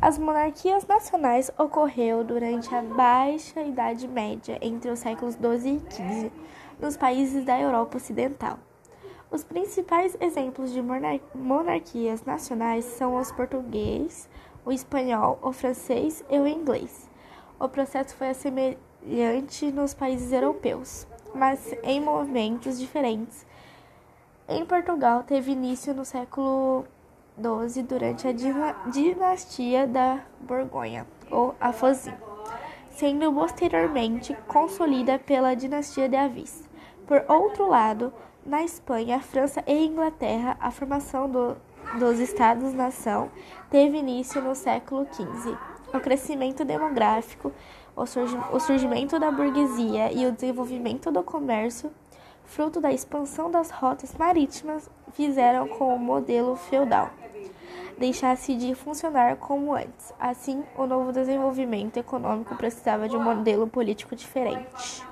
As monarquias nacionais ocorreu durante a Baixa Idade Média, entre os séculos XII e XV, nos países da Europa Ocidental. Os principais exemplos de monarquias nacionais são os português, o espanhol, o francês e o inglês. O processo foi semelhante nos países europeus, mas em movimentos diferentes. Em Portugal, teve início no século XII durante a dinastia da Borgonha, ou Afoxim, sendo posteriormente consolida pela dinastia de Avis. Por outro lado, na Espanha, França e Inglaterra, a formação do, dos Estados-nação teve início no século XV. O crescimento demográfico, o, o surgimento da burguesia e o desenvolvimento do comércio, fruto da expansão das rotas marítimas, fizeram com o modelo feudal deixasse de funcionar como antes. Assim, o novo desenvolvimento econômico precisava de um modelo político diferente.